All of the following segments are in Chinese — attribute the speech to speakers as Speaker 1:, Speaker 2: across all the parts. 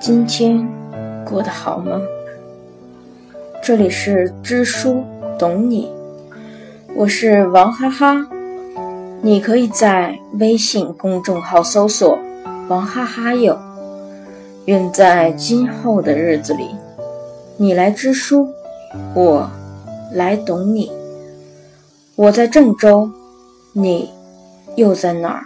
Speaker 1: 今天过得好吗？这里是知书懂你，我是王哈哈。你可以在微信公众号搜索“王哈哈友”。愿在今后的日子里，你来知书，我来懂你。我在郑州，你又在哪儿？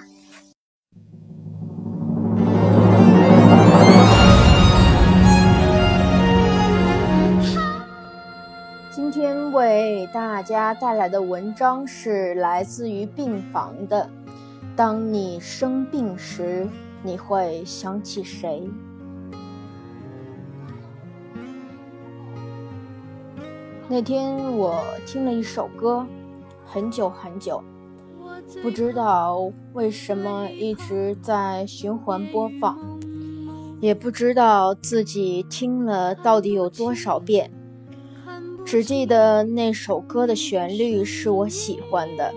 Speaker 2: 今天为大家带来的文章是来自于病房的。当你生病时，你会想起谁？那天我听了一首歌，很久很久，不知道为什么一直在循环播放，也不知道自己听了到底有多少遍。只记得那首歌的旋律是我喜欢的，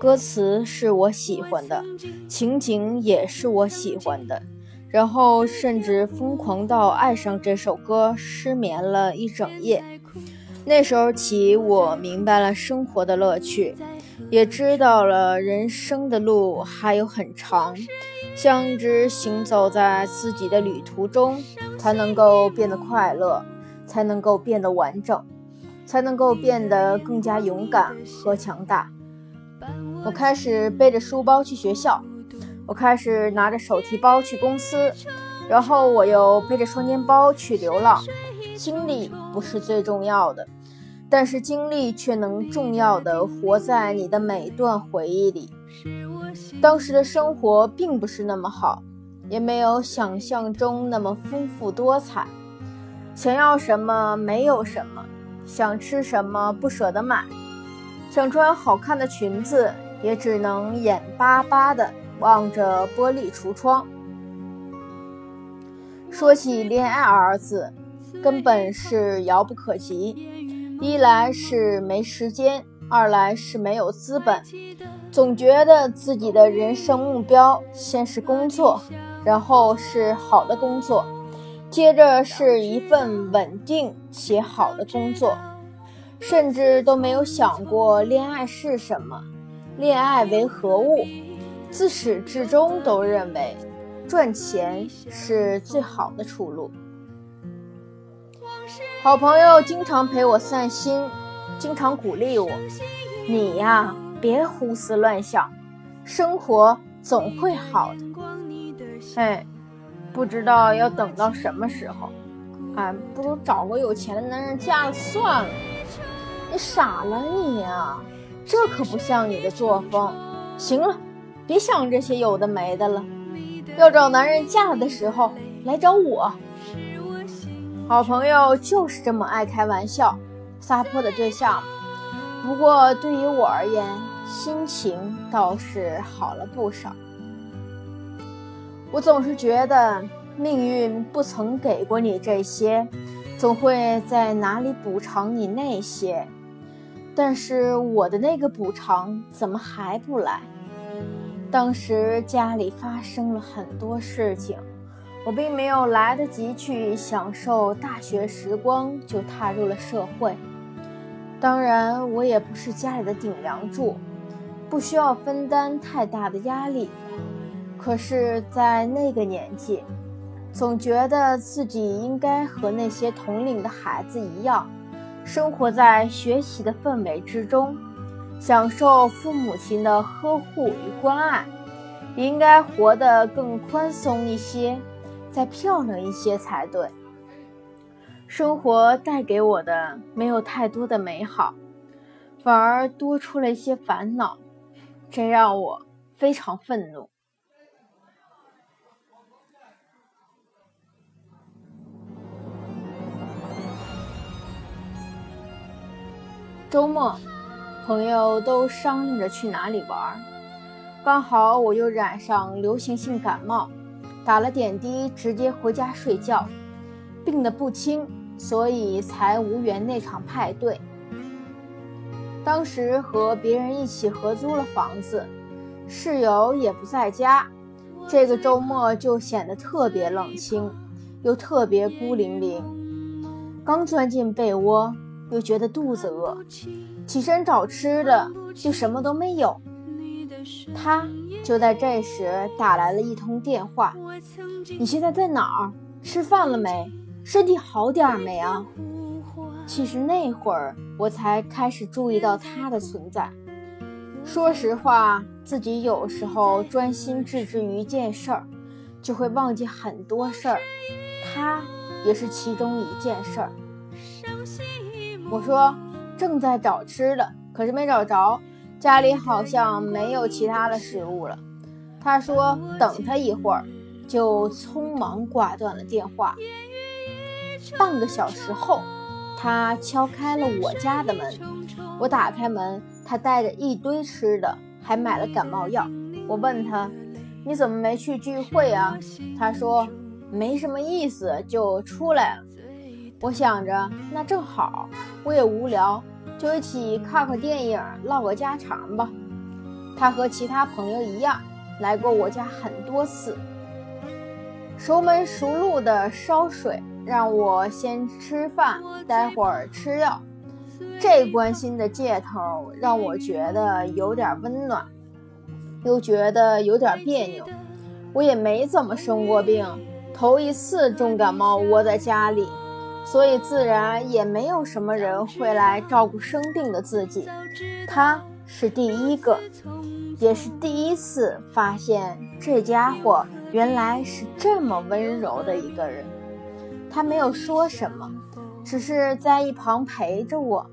Speaker 2: 歌词是我喜欢的，情景也是我喜欢的，然后甚至疯狂到爱上这首歌，失眠了一整夜。那时候起，我明白了生活的乐趣，也知道了人生的路还有很长，像一直行走在自己的旅途中，才能够变得快乐，才能够变得完整。才能够变得更加勇敢和强大。我开始背着书包去学校，我开始拿着手提包去公司，然后我又背着双肩包去流浪。经历不是最重要的，但是经历却能重要的活在你的每段回忆里。当时的生活并不是那么好，也没有想象中那么丰富多彩。想要什么，没有什么。想吃什么不舍得买，想穿好看的裙子也只能眼巴巴的望着玻璃橱窗。说起恋爱二字，根本是遥不可及。一来是没时间，二来是没有资本。总觉得自己的人生目标先是工作，然后是好的工作。接着是一份稳定且好的工作，甚至都没有想过恋爱是什么，恋爱为何物。自始至终都认为赚钱是最好的出路。好朋友经常陪我散心，经常鼓励我：“你呀，别胡思乱想，生活总会好的。”哎。不知道要等到什么时候，哎，不如找个有钱的男人嫁了算了。你傻了你呀，这可不像你的作风。行了，别想这些有的没的了。要找男人嫁的时候来找我。好朋友就是这么爱开玩笑、撒泼的对象。不过对于我而言，心情倒是好了不少。我总是觉得命运不曾给过你这些，总会在哪里补偿你那些。但是我的那个补偿怎么还不来？当时家里发生了很多事情，我并没有来得及去享受大学时光，就踏入了社会。当然，我也不是家里的顶梁柱，不需要分担太大的压力。可是，在那个年纪，总觉得自己应该和那些同龄的孩子一样，生活在学习的氛围之中，享受父母亲的呵护与关爱，应该活得更宽松一些，再漂亮一些才对。生活带给我的没有太多的美好，反而多出了一些烦恼，这让我非常愤怒。周末，朋友都商量着去哪里玩，刚好我又染上流行性感冒，打了点滴，直接回家睡觉，病得不轻，所以才无缘那场派对。当时和别人一起合租了房子，室友也不在家，这个周末就显得特别冷清，又特别孤零零。刚钻进被窝，又觉得肚子饿，起身找吃的，就什么都没有。他就在这时打来了一通电话：“你现在在哪儿？吃饭了没？身体好点没啊？”其实那会儿我才开始注意到他的存在。说实话，自己有时候专心致志于一件事儿，就会忘记很多事儿。他也是其中一件事儿。我说正在找吃的，可是没找着，家里好像没有其他的食物了。他说等他一会儿，就匆忙挂断了电话。半个小时后。他敲开了我家的门，我打开门，他带着一堆吃的，还买了感冒药。我问他：“你怎么没去聚会啊？”他说：“没什么意思，就出来了。”我想着，那正好，我也无聊，就一起看个电影，唠个家常吧。他和其他朋友一样，来过我家很多次，熟门熟路的烧水。让我先吃饭，待会儿吃药。这关心的劲头让我觉得有点温暖，又觉得有点别扭。我也没怎么生过病，头一次重感冒窝在家里，所以自然也没有什么人会来照顾生病的自己。他是第一个，也是第一次发现这家伙原来是这么温柔的一个人。他没有说什么，只是在一旁陪着我。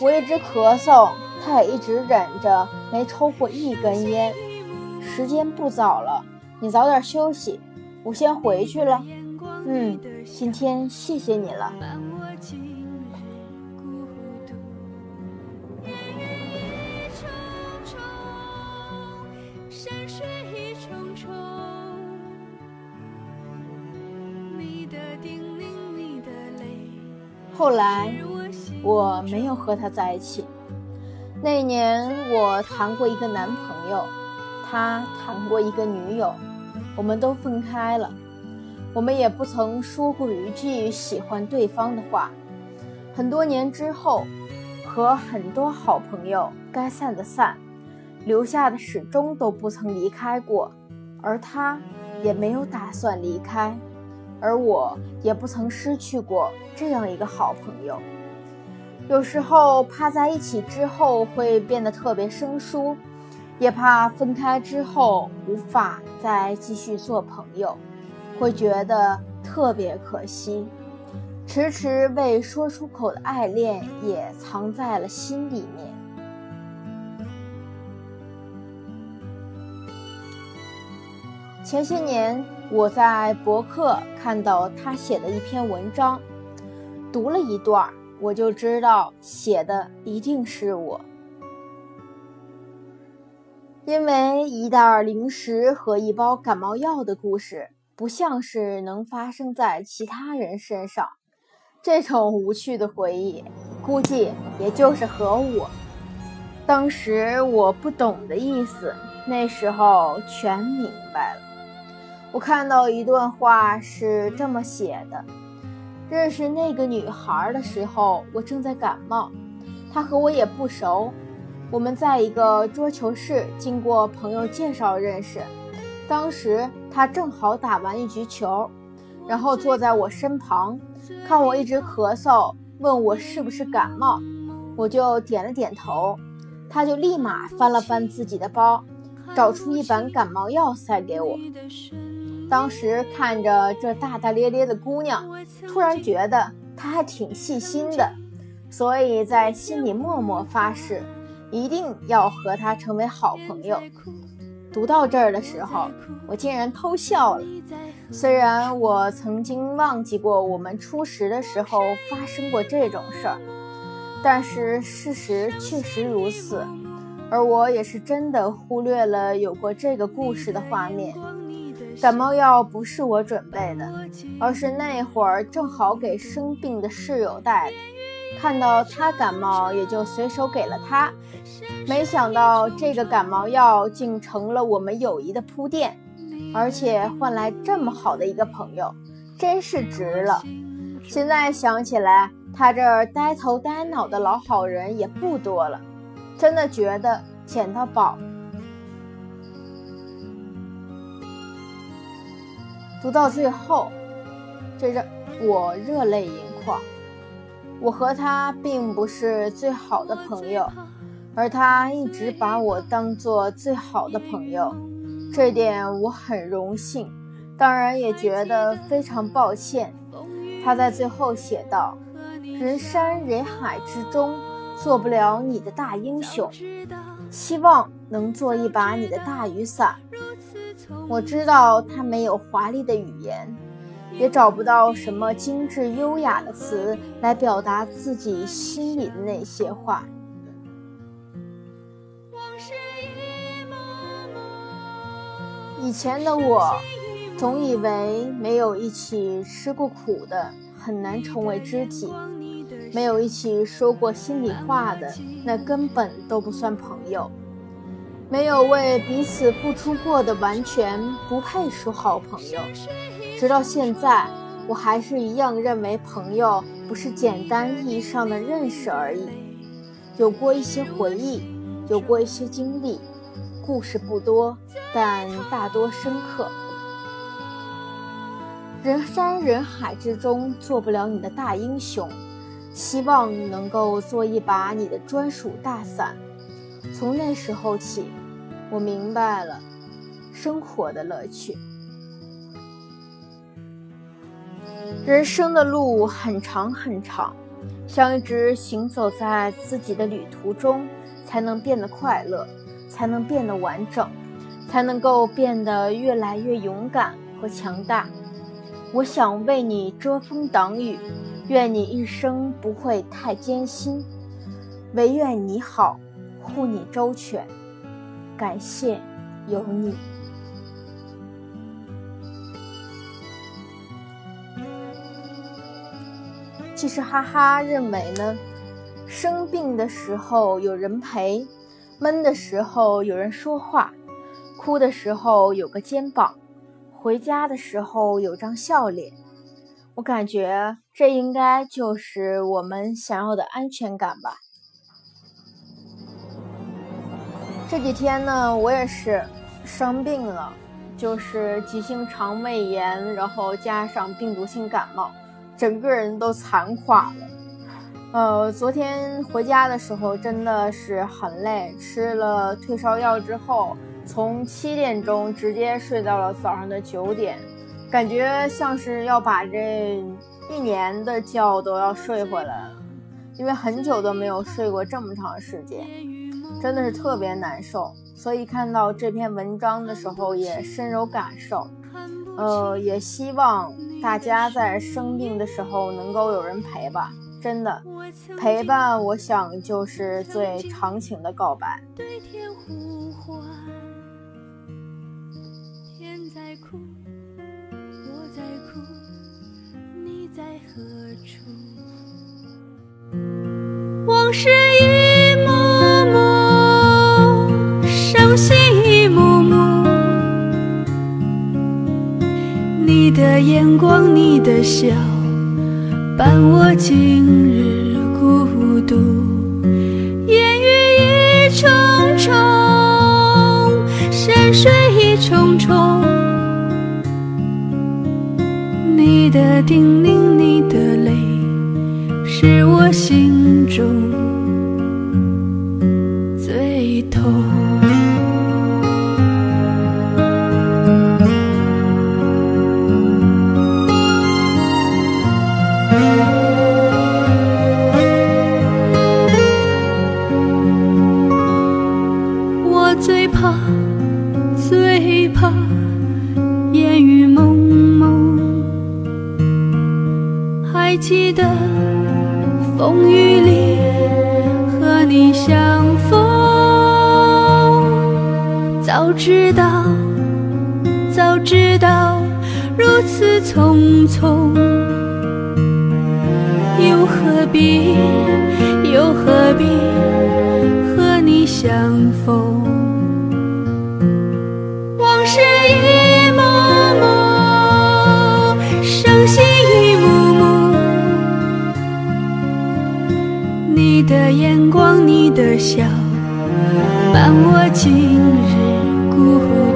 Speaker 2: 我一直咳嗽，他也一直忍着，没抽过一根烟。时间不早了，你早点休息，我先回去了。嗯，今天谢谢你了。后来我没有和他在一起。那年我谈过一个男朋友，他谈过一个女友，我们都分开了。我们也不曾说过一句喜欢对方的话。很多年之后，和很多好朋友该散的散，留下的始终都不曾离开过，而他也没有打算离开。而我也不曾失去过这样一个好朋友。有时候怕在一起之后会变得特别生疏，也怕分开之后无法再继续做朋友，会觉得特别可惜。迟迟未说出口的爱恋也藏在了心里面。前些年。我在博客看到他写的一篇文章，读了一段，我就知道写的一定是我，因为一袋零食和一包感冒药的故事，不像是能发生在其他人身上。这种无趣的回忆，估计也就是和我。当时我不懂的意思，那时候全明白了。我看到一段话是这么写的：认识那个女孩的时候，我正在感冒，她和我也不熟。我们在一个桌球室经过朋友介绍认识，当时他正好打完一局球，然后坐在我身旁，看我一直咳嗽，问我是不是感冒，我就点了点头，他就立马翻了翻自己的包，找出一板感冒药塞给我。当时看着这大大咧咧的姑娘，突然觉得她还挺细心的，所以在心里默默发誓，一定要和她成为好朋友。读到这儿的时候，我竟然偷笑了。虽然我曾经忘记过我们初识的时候发生过这种事儿，但是事实确实如此，而我也是真的忽略了有过这个故事的画面。感冒药不是我准备的，而是那会儿正好给生病的室友带的。看到他感冒，也就随手给了他。没想到这个感冒药竟成了我们友谊的铺垫，而且换来这么好的一个朋友，真是值了。现在想起来，他这呆头呆脑的老好人也不多了，真的觉得捡到宝。读到最后，这让我热泪盈眶。我和他并不是最好的朋友，而他一直把我当做最好的朋友，这点我很荣幸，当然也觉得非常抱歉。他在最后写道：“人山人海之中，做不了你的大英雄，希望能做一把你的大雨伞。”我知道他没有华丽的语言。也找不到什么精致优雅的词来表达自己心里的那些话。以前的我，总以为没有一起吃过苦的，很难成为知己；没有一起说过心里话的，那根本都不算朋友；没有为彼此付出过的，完全不配说好朋友。直到现在，我还是一样认为朋友不是简单意义上的认识而已，有过一些回忆，有过一些经历，故事不多，但大多深刻。人山人海之中，做不了你的大英雄，希望你能够做一把你的专属大伞。从那时候起，我明白了生活的乐趣。人生的路很长很长，像一直行走在自己的旅途中，才能变得快乐，才能变得完整，才能够变得越来越勇敢和强大。我想为你遮风挡雨，愿你一生不会太艰辛，唯愿你好，护你周全。感谢有你。其实，哈哈认为呢，生病的时候有人陪，闷的时候有人说话，哭的时候有个肩膀，回家的时候有张笑脸。我感觉这应该就是我们想要的安全感吧。这几天呢，我也是生病了，就是急性肠胃炎，然后加上病毒性感冒。整个人都残垮了，呃，昨天回家的时候真的是很累，吃了退烧药之后，从七点钟直接睡到了早上的九点，感觉像是要把这一年的觉都要睡回来了，因为很久都没有睡过这么长时间，真的是特别难受。所以看到这篇文章的时候也深有感受，呃，也希望。大家在生病的时候能够有人陪吧，真的陪伴，我想就是最长情的告白。天在哭，我在哭，你在何处？往事一的眼光，你的笑，伴我今日孤独。烟雨一重重，山水一重重。你的叮咛，最怕最怕烟雨蒙
Speaker 3: 蒙，还记得风雨里和你相逢。
Speaker 2: 早知道早知道如此匆匆，
Speaker 3: 又何必又何必和你相逢？的笑，伴我今日孤独。